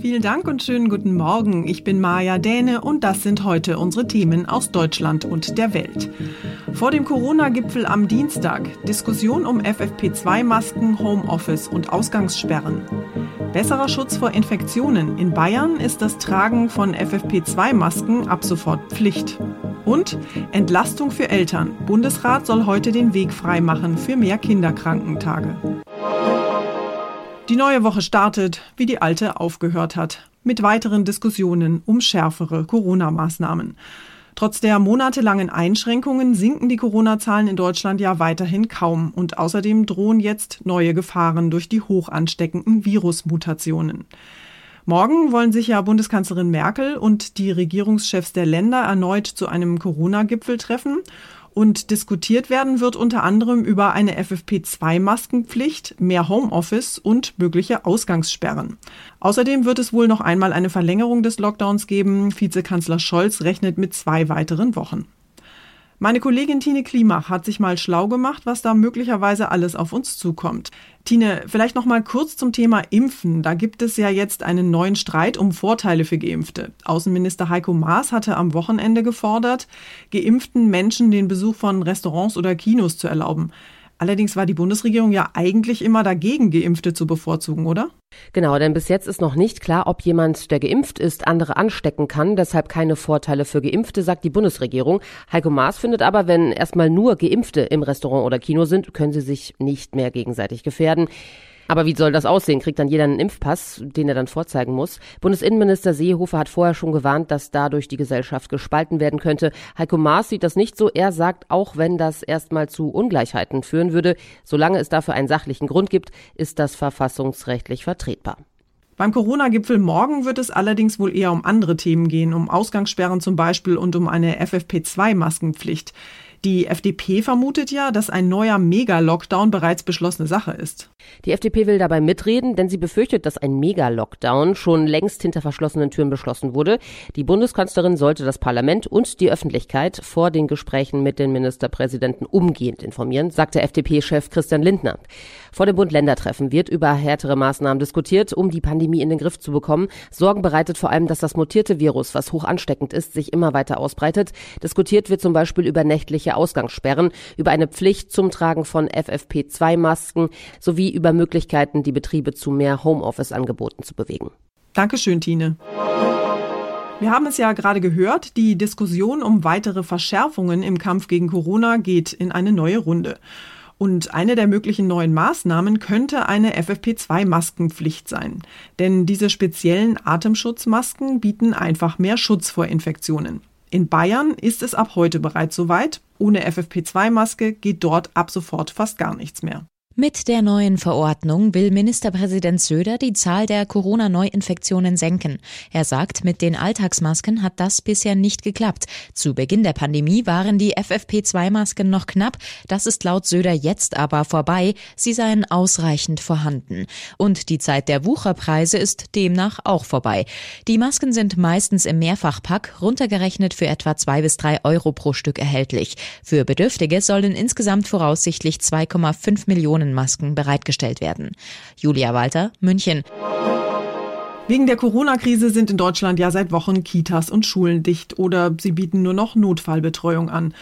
Vielen Dank und schönen guten Morgen. Ich bin Maja Däne und das sind heute unsere Themen aus Deutschland und der Welt. Vor dem Corona-Gipfel am Dienstag Diskussion um FFP2-Masken, Homeoffice und Ausgangssperren. Besserer Schutz vor Infektionen. In Bayern ist das Tragen von FFP2-Masken ab sofort Pflicht. Und Entlastung für Eltern. Bundesrat soll heute den Weg freimachen für mehr Kinderkrankentage. Die neue Woche startet, wie die alte aufgehört hat, mit weiteren Diskussionen um schärfere Corona-Maßnahmen. Trotz der monatelangen Einschränkungen sinken die Corona-Zahlen in Deutschland ja weiterhin kaum und außerdem drohen jetzt neue Gefahren durch die hoch ansteckenden Virusmutationen. Morgen wollen sich ja Bundeskanzlerin Merkel und die Regierungschefs der Länder erneut zu einem Corona-Gipfel treffen und diskutiert werden wird unter anderem über eine FFP2-Maskenpflicht, mehr Homeoffice und mögliche Ausgangssperren. Außerdem wird es wohl noch einmal eine Verlängerung des Lockdowns geben. Vizekanzler Scholz rechnet mit zwei weiteren Wochen. Meine Kollegin Tine Klimach hat sich mal schlau gemacht, was da möglicherweise alles auf uns zukommt. Tine, vielleicht noch mal kurz zum Thema Impfen. Da gibt es ja jetzt einen neuen Streit um Vorteile für Geimpfte. Außenminister Heiko Maas hatte am Wochenende gefordert, geimpften Menschen den Besuch von Restaurants oder Kinos zu erlauben. Allerdings war die Bundesregierung ja eigentlich immer dagegen, Geimpfte zu bevorzugen, oder? Genau, denn bis jetzt ist noch nicht klar, ob jemand, der geimpft ist, andere anstecken kann. Deshalb keine Vorteile für Geimpfte, sagt die Bundesregierung. Heiko Maas findet aber, wenn erstmal nur Geimpfte im Restaurant oder Kino sind, können sie sich nicht mehr gegenseitig gefährden. Aber wie soll das aussehen? Kriegt dann jeder einen Impfpass, den er dann vorzeigen muss? Bundesinnenminister Seehofer hat vorher schon gewarnt, dass dadurch die Gesellschaft gespalten werden könnte. Heiko Maas sieht das nicht so. Er sagt, auch wenn das erstmal zu Ungleichheiten führen würde, solange es dafür einen sachlichen Grund gibt, ist das verfassungsrechtlich vertretbar. Beim Corona-Gipfel morgen wird es allerdings wohl eher um andere Themen gehen, um Ausgangssperren zum Beispiel und um eine FFP2-Maskenpflicht. Die FDP vermutet ja, dass ein neuer Mega-Lockdown bereits beschlossene Sache ist. Die FDP will dabei mitreden, denn sie befürchtet, dass ein Mega-Lockdown schon längst hinter verschlossenen Türen beschlossen wurde. Die Bundeskanzlerin sollte das Parlament und die Öffentlichkeit vor den Gesprächen mit den Ministerpräsidenten umgehend informieren, sagte FDP-Chef Christian Lindner. Vor dem Bund-Länder-Treffen wird über härtere Maßnahmen diskutiert, um die Pandemie in den Griff zu bekommen. Sorgen bereitet vor allem, dass das mutierte Virus, was hoch ansteckend ist, sich immer weiter ausbreitet. Diskutiert wird zum Beispiel über nächtliche Ausgangssperren, über eine Pflicht zum Tragen von FFP2-Masken sowie über Möglichkeiten, die Betriebe zu mehr Homeoffice-Angeboten zu bewegen. Dankeschön, Tine. Wir haben es ja gerade gehört, die Diskussion um weitere Verschärfungen im Kampf gegen Corona geht in eine neue Runde. Und eine der möglichen neuen Maßnahmen könnte eine FFP2-Maskenpflicht sein. Denn diese speziellen Atemschutzmasken bieten einfach mehr Schutz vor Infektionen. In Bayern ist es ab heute bereits soweit. Ohne FFP2-Maske geht dort ab sofort fast gar nichts mehr. Mit der neuen Verordnung will Ministerpräsident Söder die Zahl der Corona-Neuinfektionen senken. Er sagt, mit den Alltagsmasken hat das bisher nicht geklappt. Zu Beginn der Pandemie waren die FFP2-Masken noch knapp. Das ist laut Söder jetzt aber vorbei. Sie seien ausreichend vorhanden. Und die Zeit der Wucherpreise ist demnach auch vorbei. Die Masken sind meistens im Mehrfachpack, runtergerechnet für etwa zwei bis drei Euro pro Stück erhältlich. Für Bedürftige sollen insgesamt voraussichtlich 2,5 Millionen Millionen Masken bereitgestellt werden. Julia Walter, München. Wegen der Corona-Krise sind in Deutschland ja seit Wochen Kitas und Schulen dicht oder sie bieten nur noch Notfallbetreuung an.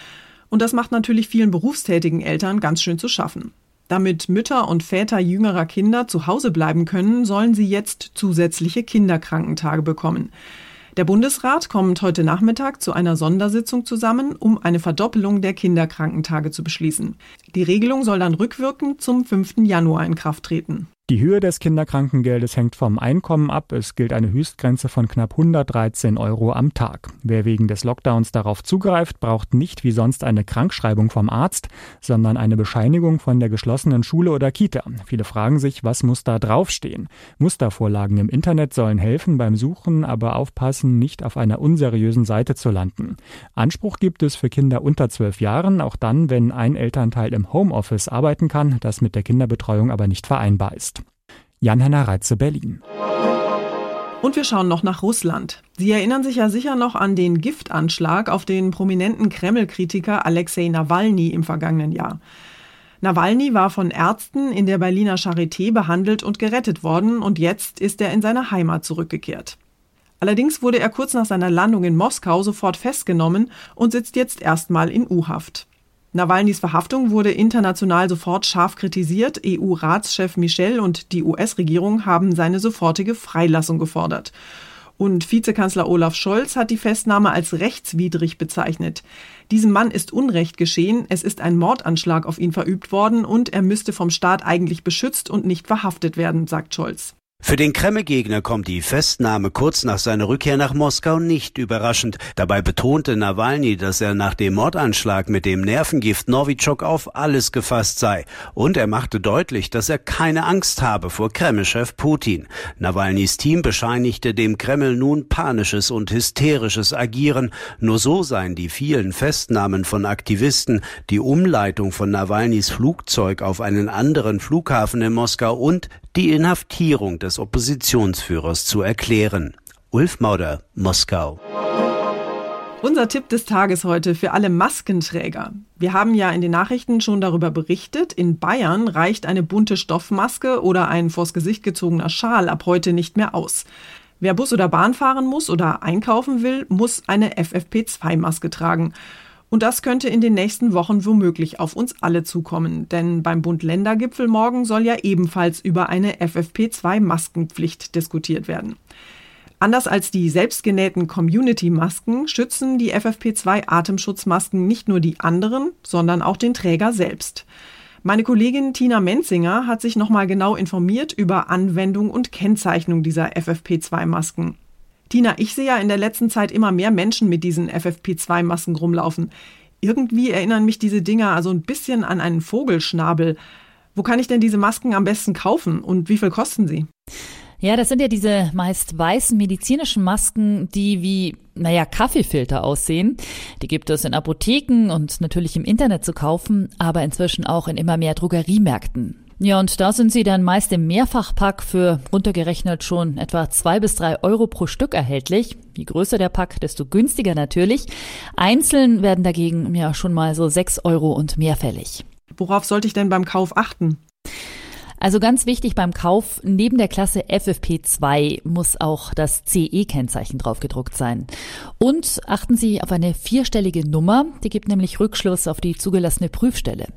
Und das macht natürlich vielen berufstätigen Eltern ganz schön zu schaffen. Damit Mütter und Väter jüngerer Kinder zu Hause bleiben können, sollen sie jetzt zusätzliche Kinderkrankentage bekommen. Der Bundesrat kommt heute Nachmittag zu einer Sondersitzung zusammen, um eine Verdoppelung der Kinderkrankentage zu beschließen. Die Regelung soll dann rückwirkend zum 5. Januar in Kraft treten. Die Höhe des Kinderkrankengeldes hängt vom Einkommen ab. Es gilt eine Höchstgrenze von knapp 113 Euro am Tag. Wer wegen des Lockdowns darauf zugreift, braucht nicht wie sonst eine Krankschreibung vom Arzt, sondern eine Bescheinigung von der geschlossenen Schule oder Kita. Viele fragen sich, was muss da draufstehen? Mustervorlagen im Internet sollen helfen beim Suchen, aber aufpassen, nicht auf einer unseriösen Seite zu landen. Anspruch gibt es für Kinder unter zwölf Jahren, auch dann, wenn ein Elternteil im Homeoffice arbeiten kann, das mit der Kinderbetreuung aber nicht vereinbar ist. Jan-Henner Reitze, Berlin. Und wir schauen noch nach Russland. Sie erinnern sich ja sicher noch an den Giftanschlag auf den prominenten Kreml-Kritiker Alexei Nawalny im vergangenen Jahr. Nawalny war von Ärzten in der Berliner Charité behandelt und gerettet worden und jetzt ist er in seine Heimat zurückgekehrt. Allerdings wurde er kurz nach seiner Landung in Moskau sofort festgenommen und sitzt jetzt erstmal in U-Haft. Nawalnys Verhaftung wurde international sofort scharf kritisiert. EU-Ratschef Michel und die US-Regierung haben seine sofortige Freilassung gefordert. Und Vizekanzler Olaf Scholz hat die Festnahme als rechtswidrig bezeichnet. Diesem Mann ist Unrecht geschehen, es ist ein Mordanschlag auf ihn verübt worden und er müsste vom Staat eigentlich beschützt und nicht verhaftet werden, sagt Scholz. Für den Kreml-Gegner kommt die Festnahme kurz nach seiner Rückkehr nach Moskau nicht überraschend. Dabei betonte Nawalny, dass er nach dem Mordanschlag mit dem Nervengift Novichok auf alles gefasst sei. Und er machte deutlich, dass er keine Angst habe vor Kreml-Chef Putin. Nawalnys Team bescheinigte dem Kreml nun panisches und hysterisches Agieren. Nur so seien die vielen Festnahmen von Aktivisten, die Umleitung von Nawalnys Flugzeug auf einen anderen Flughafen in Moskau und die Inhaftierung des Oppositionsführers zu erklären. Ulf Mauder, Moskau. Unser Tipp des Tages heute für alle Maskenträger. Wir haben ja in den Nachrichten schon darüber berichtet, in Bayern reicht eine bunte Stoffmaske oder ein vors Gesicht gezogener Schal ab heute nicht mehr aus. Wer Bus oder Bahn fahren muss oder einkaufen will, muss eine FFP2-Maske tragen. Und das könnte in den nächsten Wochen womöglich auf uns alle zukommen, denn beim Bund-Länder-Gipfel morgen soll ja ebenfalls über eine FFP2-Maskenpflicht diskutiert werden. Anders als die selbstgenähten Community-Masken schützen die FFP2-Atemschutzmasken nicht nur die anderen, sondern auch den Träger selbst. Meine Kollegin Tina Menzinger hat sich nochmal genau informiert über Anwendung und Kennzeichnung dieser FFP2-Masken. Tina, ich sehe ja in der letzten Zeit immer mehr Menschen mit diesen FFP2-Masken rumlaufen. Irgendwie erinnern mich diese Dinger also ein bisschen an einen Vogelschnabel. Wo kann ich denn diese Masken am besten kaufen und wie viel kosten sie? Ja, das sind ja diese meist weißen medizinischen Masken, die wie, naja, Kaffeefilter aussehen. Die gibt es in Apotheken und natürlich im Internet zu kaufen, aber inzwischen auch in immer mehr Drogeriemärkten. Ja, und da sind sie dann meist im Mehrfachpack für runtergerechnet schon etwa zwei bis drei Euro pro Stück erhältlich. Je größer der Pack, desto günstiger natürlich. Einzeln werden dagegen ja schon mal so sechs Euro und mehr fällig. Worauf sollte ich denn beim Kauf achten? Also ganz wichtig beim Kauf, neben der Klasse FFP2 muss auch das CE-Kennzeichen draufgedruckt sein. Und achten Sie auf eine vierstellige Nummer, die gibt nämlich Rückschluss auf die zugelassene Prüfstelle.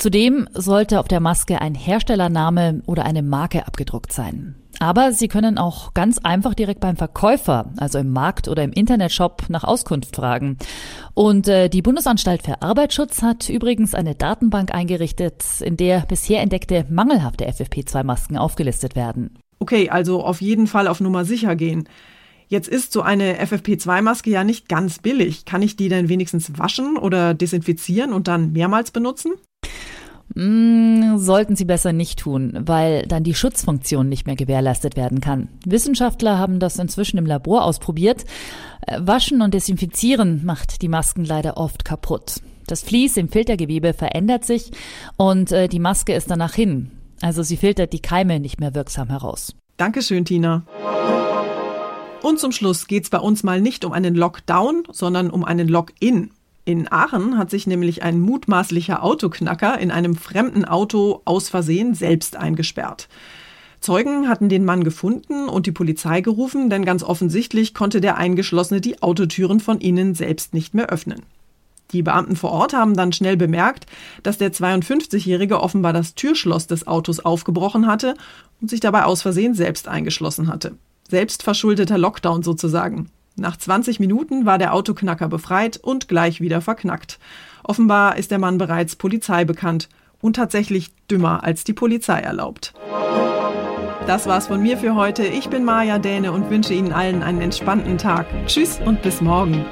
Zudem sollte auf der Maske ein Herstellername oder eine Marke abgedruckt sein. Aber Sie können auch ganz einfach direkt beim Verkäufer, also im Markt oder im Internetshop, nach Auskunft fragen. Und äh, die Bundesanstalt für Arbeitsschutz hat übrigens eine Datenbank eingerichtet, in der bisher entdeckte mangelhafte FFP2-Masken aufgelistet werden. Okay, also auf jeden Fall auf Nummer sicher gehen. Jetzt ist so eine FFP2-Maske ja nicht ganz billig. Kann ich die denn wenigstens waschen oder desinfizieren und dann mehrmals benutzen? Mm, sollten Sie besser nicht tun, weil dann die Schutzfunktion nicht mehr gewährleistet werden kann. Wissenschaftler haben das inzwischen im Labor ausprobiert. Äh, waschen und Desinfizieren macht die Masken leider oft kaputt. Das Vlies im Filtergewebe verändert sich und äh, die Maske ist danach hin. Also sie filtert die Keime nicht mehr wirksam heraus. Dankeschön, Tina. Und zum Schluss geht es bei uns mal nicht um einen Lockdown, sondern um einen Lock-in. In Aachen hat sich nämlich ein mutmaßlicher Autoknacker in einem fremden Auto aus Versehen selbst eingesperrt. Zeugen hatten den Mann gefunden und die Polizei gerufen, denn ganz offensichtlich konnte der Eingeschlossene die Autotüren von innen selbst nicht mehr öffnen. Die Beamten vor Ort haben dann schnell bemerkt, dass der 52-Jährige offenbar das Türschloss des Autos aufgebrochen hatte und sich dabei aus Versehen selbst eingeschlossen hatte. Selbstverschuldeter Lockdown sozusagen. Nach 20 Minuten war der Autoknacker befreit und gleich wieder verknackt. Offenbar ist der Mann bereits Polizei bekannt und tatsächlich dümmer als die Polizei erlaubt. Das war's von mir für heute. Ich bin Maja Däne und wünsche Ihnen allen einen entspannten Tag. Tschüss und bis morgen.